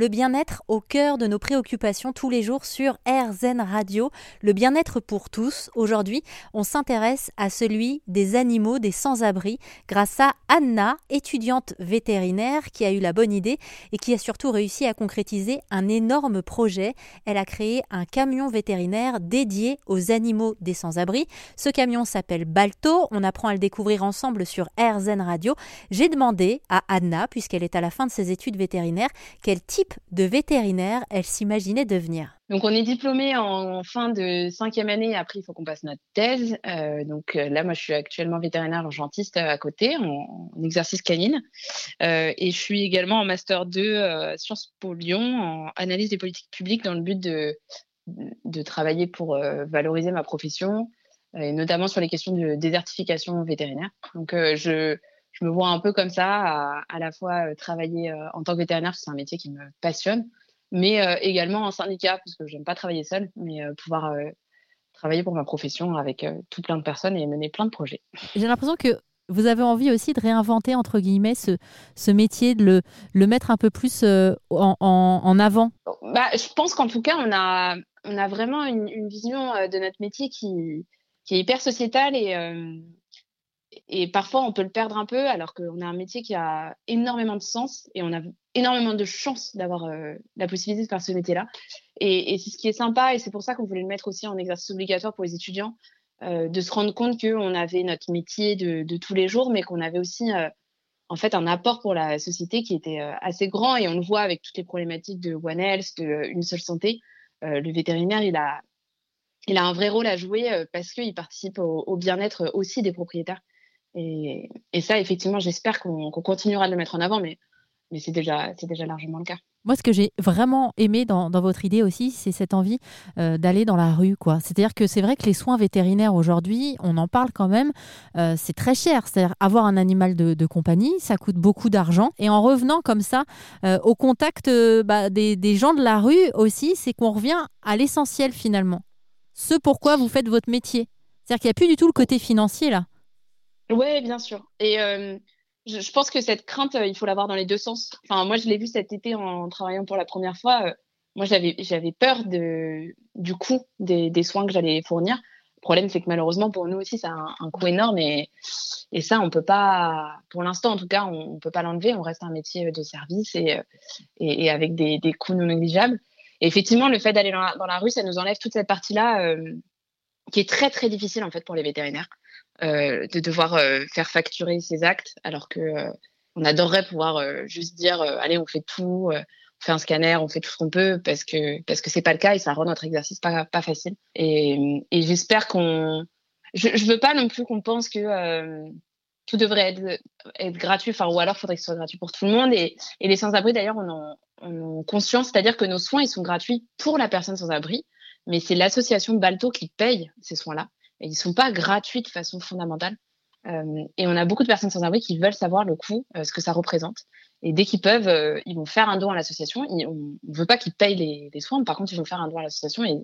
le bien-être au cœur de nos préoccupations tous les jours sur RZN Radio, le bien-être pour tous. Aujourd'hui, on s'intéresse à celui des animaux, des sans-abri, grâce à Anna, étudiante vétérinaire qui a eu la bonne idée et qui a surtout réussi à concrétiser un énorme projet. Elle a créé un camion vétérinaire dédié aux animaux des sans-abri. Ce camion s'appelle Balto. On apprend à le découvrir ensemble sur RZN Radio. J'ai demandé à Anna, puisqu'elle est à la fin de ses études vétérinaires, quel type de vétérinaire elle s'imaginait devenir. Donc on est diplômé en fin de cinquième année. Après, il faut qu'on passe notre thèse. Euh, donc euh, là, moi, je suis actuellement vétérinaire urgentiste à côté, en, exercice canine. Euh, et je suis également en master 2 Sciences Po Lyon, en analyse des politiques publiques, dans le but de, de travailler pour valoriser ma profession, et notamment sur les questions de désertification vétérinaire. Donc je je me vois un peu comme ça, à, à la fois travailler en tant que vétérinaire, parce que c'est un métier qui me passionne, mais euh, également en syndicat, parce que j'aime pas travailler seule, mais euh, pouvoir euh, travailler pour ma profession avec tout plein de personnes et mener plein de projets. J'ai l'impression que vous avez envie aussi de réinventer, entre guillemets, ce, ce métier, de le, le, mettre un peu plus en, en, en, avant bah, Je pense qu'en tout cas, on a, on a vraiment une, une vision de notre métier qui, qui est hyper sociétale et, et parfois on peut le perdre un peu alors qu'on a un métier qui a énormément de sens et on a énormément de chance d'avoir euh, la possibilité de faire ce métier-là. Et, c'est ce qui est sympa et c'est pour ça qu'on voulait le mettre aussi en exercice obligatoire pour les étudiants, euh, de se rendre compte qu'on avait notre métier de, tous les jours, mais qu'on avait aussi euh, en fait un apport pour la société qui était assez grand et on le voit avec toutes les problématiques de One Health, de Une seule santé. Le vétérinaire, il a, il a un vrai rôle à jouer parce qu'il participe au bien-être aussi des propriétaires. Et, ça, effectivement, j'espère qu'on continuera de le mettre en avant, mais, c'est déjà, largement le cas. Moi, ce que j'ai vraiment aimé dans, votre idée aussi, c'est cette envie euh, d'aller dans la rue. C'est-à-dire que c'est vrai que les soins vétérinaires aujourd'hui, on en parle quand même, euh, c'est très cher. C'est-à-dire avoir un animal de, compagnie, ça coûte beaucoup d'argent. Et en revenant comme ça euh, au contact bah, des gens de la rue aussi, c'est qu'on revient à l'essentiel finalement. Ce pourquoi vous faites votre métier. C'est-à-dire qu'il n'y a plus du tout le côté financier là. Oui, bien sûr. Et euh, je, pense que cette crainte, euh, il faut l'avoir dans les deux sens. Enfin, moi, je l'ai vu cet été en travaillant pour la première fois. Euh, moi, j'avais, peur du coût des, soins que j'allais fournir. Le problème, c'est que malheureusement, pour nous aussi, ça a un, coût énorme. Et, ça, on peut pas, pour l'instant, en tout cas, on, on peut pas l'enlever. On reste un métier de service et, avec des, coûts non négligeables. Et effectivement, le fait d'aller dans la, rue, ça nous enlève toute cette partie-là qui est très, très difficile, en fait, pour les vétérinaires. Euh, de devoir euh, faire facturer ses actes, alors que euh, on adorerait pouvoir juste dire allez on fait tout, on fait un scanner, on fait tout ce qu'on peut parce que parce que c'est pas le cas et ça rend notre exercice pas pas facile. Et, et j'espère qu'on, je, je veux pas non plus qu'on pense que tout devrait être, gratuit, enfin, ou alors faudrait que ce soit gratuit pour tout le monde. Et, et les sans-abri, d'ailleurs, on en, on en conscience, c'est-à-dire que nos soins, ils sont gratuits pour la personne sans-abri, mais c'est l'association Balto qui paye ces soins-là et ils sont pas gratuits de façon fondamentale. Euh, et on a beaucoup de personnes sans abri qui veulent savoir le coût, euh, ce que ça représente. Et dès qu'ils peuvent, euh, ils vont faire un don à l'association. On ne veut pas qu'ils payent les, soins, par contre, ils vont faire un don à l'association. Et,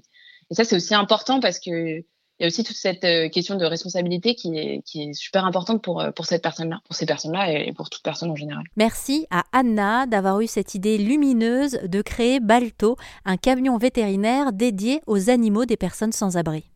ça, c'est aussi important parce que il y a aussi toute cette question de responsabilité qui est, super importante pour, pour cette personne-là, pour ces personnes-là et pour toute personne en général. Merci à Anna d'avoir eu cette idée lumineuse de créer Balto, un camion vétérinaire dédié aux animaux des personnes sans abri.